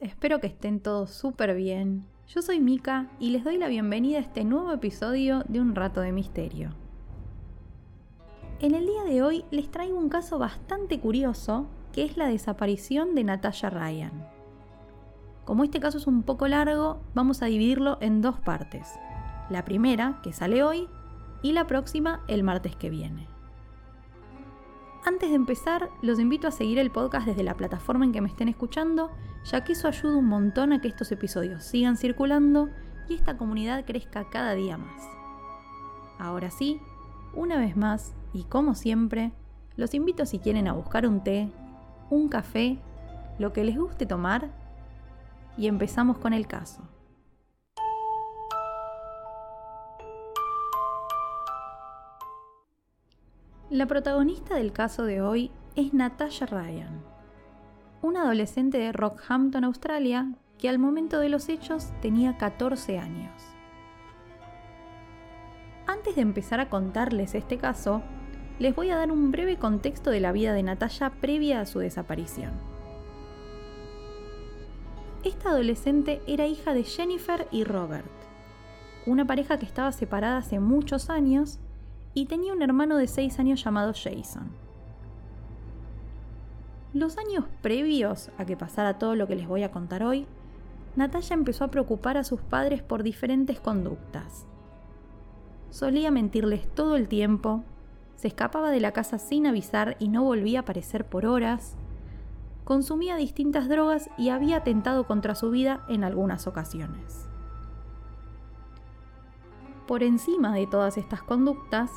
Espero que estén todos súper bien. Yo soy Mika y les doy la bienvenida a este nuevo episodio de Un Rato de Misterio. En el día de hoy les traigo un caso bastante curioso que es la desaparición de Natasha Ryan. Como este caso es un poco largo, vamos a dividirlo en dos partes. La primera, que sale hoy, y la próxima el martes que viene. Antes de empezar, los invito a seguir el podcast desde la plataforma en que me estén escuchando, ya que eso ayuda un montón a que estos episodios sigan circulando y esta comunidad crezca cada día más. Ahora sí, una vez más, y como siempre, los invito si quieren a buscar un té, un café, lo que les guste tomar, y empezamos con el caso. La protagonista del caso de hoy es Natasha Ryan, una adolescente de Rockhampton, Australia, que al momento de los hechos tenía 14 años. Antes de empezar a contarles este caso, les voy a dar un breve contexto de la vida de Natasha previa a su desaparición. Esta adolescente era hija de Jennifer y Robert, una pareja que estaba separada hace muchos años y tenía un hermano de 6 años llamado Jason. Los años previos a que pasara todo lo que les voy a contar hoy, Natalia empezó a preocupar a sus padres por diferentes conductas. Solía mentirles todo el tiempo, se escapaba de la casa sin avisar y no volvía a aparecer por horas, consumía distintas drogas y había atentado contra su vida en algunas ocasiones. Por encima de todas estas conductas,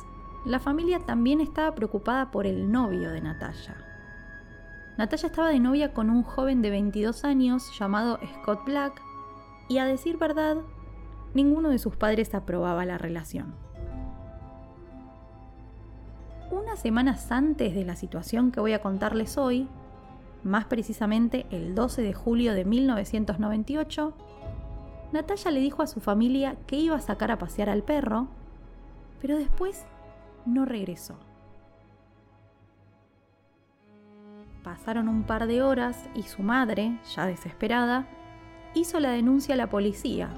la familia también estaba preocupada por el novio de Natalia. Natalia estaba de novia con un joven de 22 años llamado Scott Black y a decir verdad, ninguno de sus padres aprobaba la relación. Unas semanas antes de la situación que voy a contarles hoy, más precisamente el 12 de julio de 1998, Natalia le dijo a su familia que iba a sacar a pasear al perro, pero después no regresó. Pasaron un par de horas y su madre, ya desesperada, hizo la denuncia a la policía.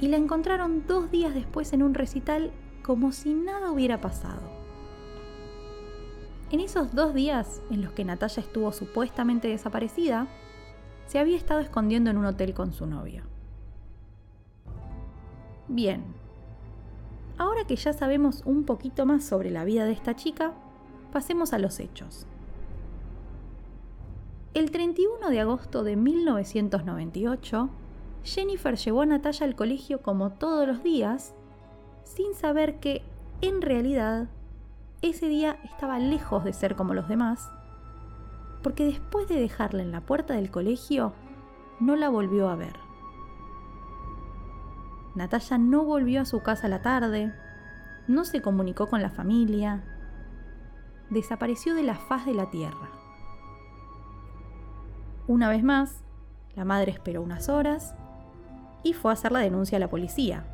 Y la encontraron dos días después en un recital como si nada hubiera pasado. En esos dos días en los que Natalia estuvo supuestamente desaparecida, se había estado escondiendo en un hotel con su novio. Bien, ahora que ya sabemos un poquito más sobre la vida de esta chica, pasemos a los hechos. El 31 de agosto de 1998, Jennifer llevó a Natalia al colegio como todos los días, sin saber que, en realidad, ese día estaba lejos de ser como los demás, porque después de dejarla en la puerta del colegio, no la volvió a ver. Natalia no volvió a su casa la tarde, no se comunicó con la familia, desapareció de la faz de la tierra. Una vez más, la madre esperó unas horas y fue a hacer la denuncia a la policía.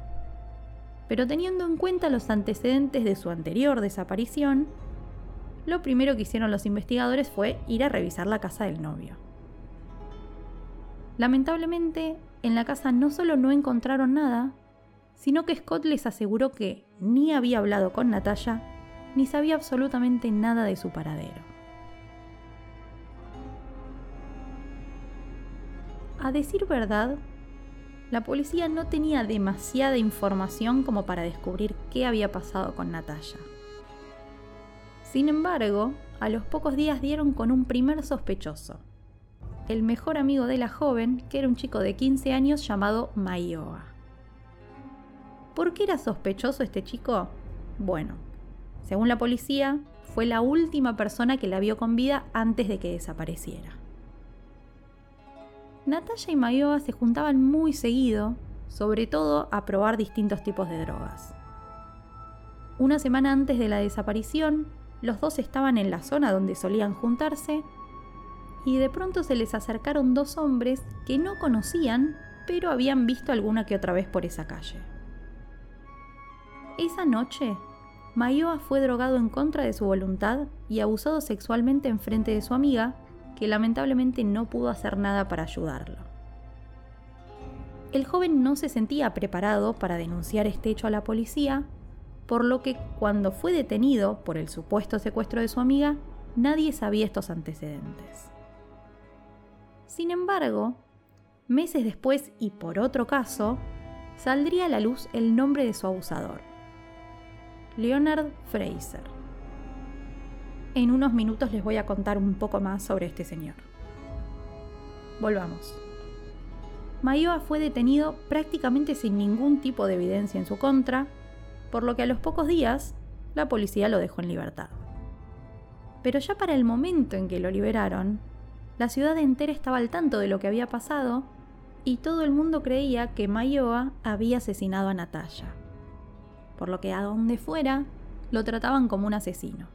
Pero teniendo en cuenta los antecedentes de su anterior desaparición, lo primero que hicieron los investigadores fue ir a revisar la casa del novio. Lamentablemente, en la casa no solo no encontraron nada, sino que Scott les aseguró que ni había hablado con Natalia, ni sabía absolutamente nada de su paradero. A decir verdad, la policía no tenía demasiada información como para descubrir qué había pasado con Natalia. Sin embargo, a los pocos días dieron con un primer sospechoso, el mejor amigo de la joven, que era un chico de 15 años llamado Maioa. ¿Por qué era sospechoso este chico? Bueno, según la policía, fue la última persona que la vio con vida antes de que desapareciera. Natalia y Mayoa se juntaban muy seguido, sobre todo a probar distintos tipos de drogas. Una semana antes de la desaparición, los dos estaban en la zona donde solían juntarse y de pronto se les acercaron dos hombres que no conocían, pero habían visto alguna que otra vez por esa calle. Esa noche, Mayoa fue drogado en contra de su voluntad y abusado sexualmente en frente de su amiga, que lamentablemente no pudo hacer nada para ayudarlo. El joven no se sentía preparado para denunciar este hecho a la policía, por lo que cuando fue detenido por el supuesto secuestro de su amiga, nadie sabía estos antecedentes. Sin embargo, meses después y por otro caso, saldría a la luz el nombre de su abusador, Leonard Fraser. En unos minutos les voy a contar un poco más sobre este señor. Volvamos. Mayoa fue detenido prácticamente sin ningún tipo de evidencia en su contra, por lo que a los pocos días la policía lo dejó en libertad. Pero ya para el momento en que lo liberaron, la ciudad entera estaba al tanto de lo que había pasado y todo el mundo creía que Mayoa había asesinado a Natalia. Por lo que a donde fuera lo trataban como un asesino.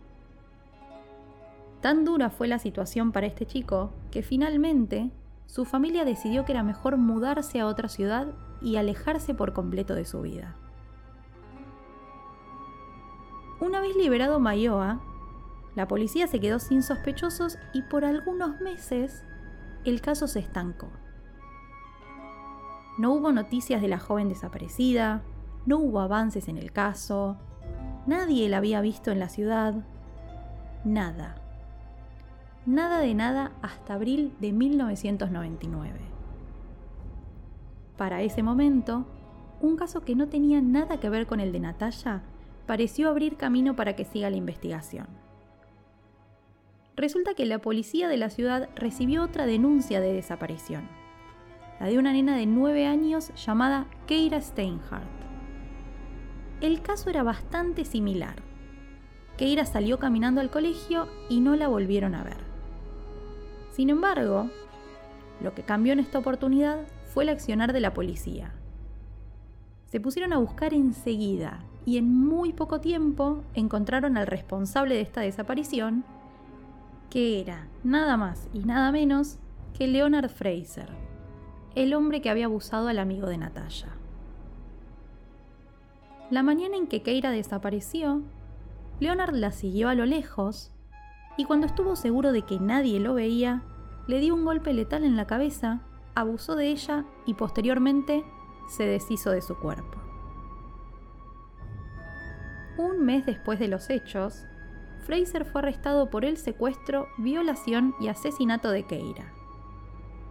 Tan dura fue la situación para este chico que finalmente su familia decidió que era mejor mudarse a otra ciudad y alejarse por completo de su vida. Una vez liberado Mayoa, la policía se quedó sin sospechosos y por algunos meses el caso se estancó. No hubo noticias de la joven desaparecida, no hubo avances en el caso, nadie la había visto en la ciudad, nada. Nada de nada hasta abril de 1999. Para ese momento, un caso que no tenía nada que ver con el de Natalia pareció abrir camino para que siga la investigación. Resulta que la policía de la ciudad recibió otra denuncia de desaparición, la de una nena de 9 años llamada Keira Steinhardt. El caso era bastante similar. Keira salió caminando al colegio y no la volvieron a ver. Sin embargo, lo que cambió en esta oportunidad fue el accionar de la policía. Se pusieron a buscar enseguida y en muy poco tiempo encontraron al responsable de esta desaparición, que era nada más y nada menos que Leonard Fraser, el hombre que había abusado al amigo de Natalia. La mañana en que Keira desapareció, Leonard la siguió a lo lejos y cuando estuvo seguro de que nadie lo veía, le dio un golpe letal en la cabeza, abusó de ella y posteriormente se deshizo de su cuerpo. Un mes después de los hechos, Fraser fue arrestado por el secuestro, violación y asesinato de Keira.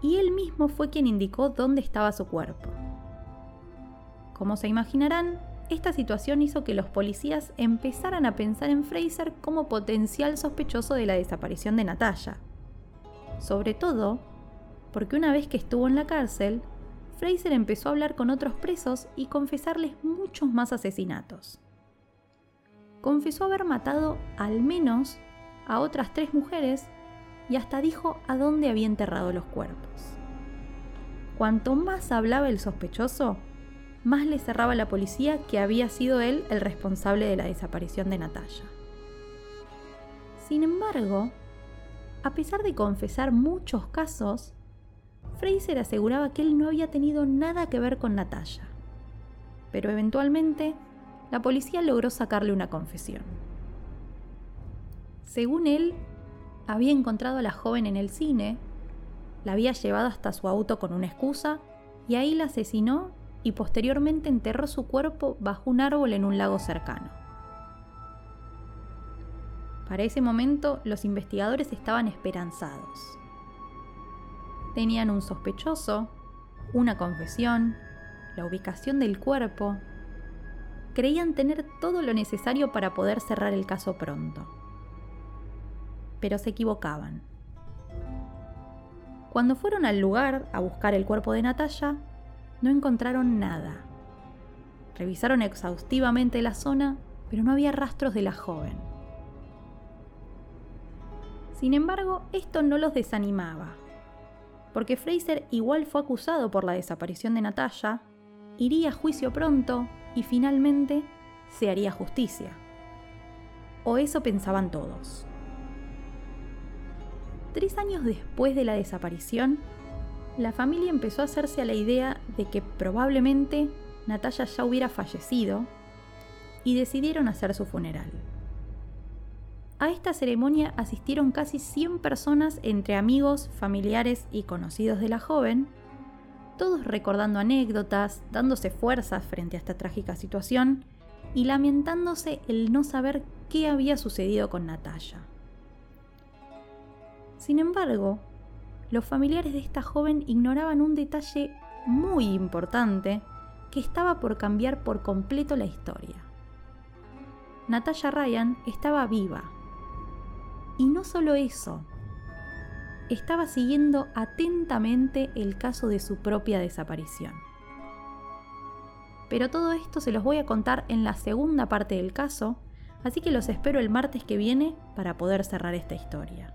Y él mismo fue quien indicó dónde estaba su cuerpo. Como se imaginarán, esta situación hizo que los policías empezaran a pensar en Fraser como potencial sospechoso de la desaparición de Natalia. Sobre todo porque una vez que estuvo en la cárcel, Fraser empezó a hablar con otros presos y confesarles muchos más asesinatos confesó haber matado al menos a otras tres mujeres y hasta dijo a dónde había enterrado los cuerpos. Cuanto más hablaba el sospechoso, más le cerraba la policía que había sido él el responsable de la desaparición de Natalia. Sin embargo, a pesar de confesar muchos casos, Fraser aseguraba que él no había tenido nada que ver con Natalia. Pero eventualmente la policía logró sacarle una confesión. Según él, había encontrado a la joven en el cine, la había llevado hasta su auto con una excusa y ahí la asesinó y posteriormente enterró su cuerpo bajo un árbol en un lago cercano. Para ese momento los investigadores estaban esperanzados. Tenían un sospechoso, una confesión, la ubicación del cuerpo creían tener todo lo necesario para poder cerrar el caso pronto. Pero se equivocaban. Cuando fueron al lugar a buscar el cuerpo de Natalia, no encontraron nada. Revisaron exhaustivamente la zona, pero no había rastros de la joven. Sin embargo, esto no los desanimaba. porque Fraser igual fue acusado por la desaparición de Natalia, iría a juicio pronto y finalmente se haría justicia. O eso pensaban todos. Tres años después de la desaparición, la familia empezó a hacerse a la idea de que probablemente Natalia ya hubiera fallecido y decidieron hacer su funeral. A esta ceremonia asistieron casi 100 personas entre amigos, familiares y conocidos de la joven, todos recordando anécdotas, dándose fuerzas frente a esta trágica situación y lamentándose el no saber qué había sucedido con Natalia. Sin embargo, los familiares de esta joven ignoraban un detalle muy importante que estaba por cambiar por completo la historia. Natalia Ryan estaba viva. Y no solo eso, estaba siguiendo atentamente el caso de su propia desaparición. Pero todo esto se los voy a contar en la segunda parte del caso, así que los espero el martes que viene para poder cerrar esta historia.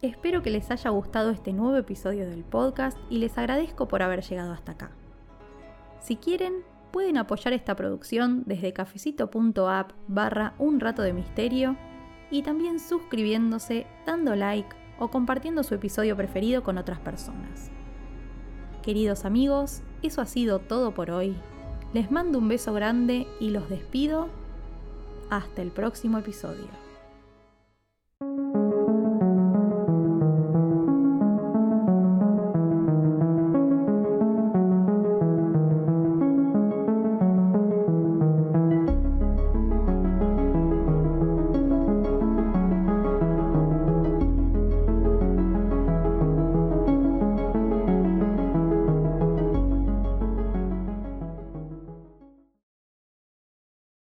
Espero que les haya gustado este nuevo episodio del podcast y les agradezco por haber llegado hasta acá. Si quieren, pueden apoyar esta producción desde cafecito.app barra un rato de misterio y también suscribiéndose, dando like o compartiendo su episodio preferido con otras personas. Queridos amigos, eso ha sido todo por hoy. Les mando un beso grande y los despido. Hasta el próximo episodio.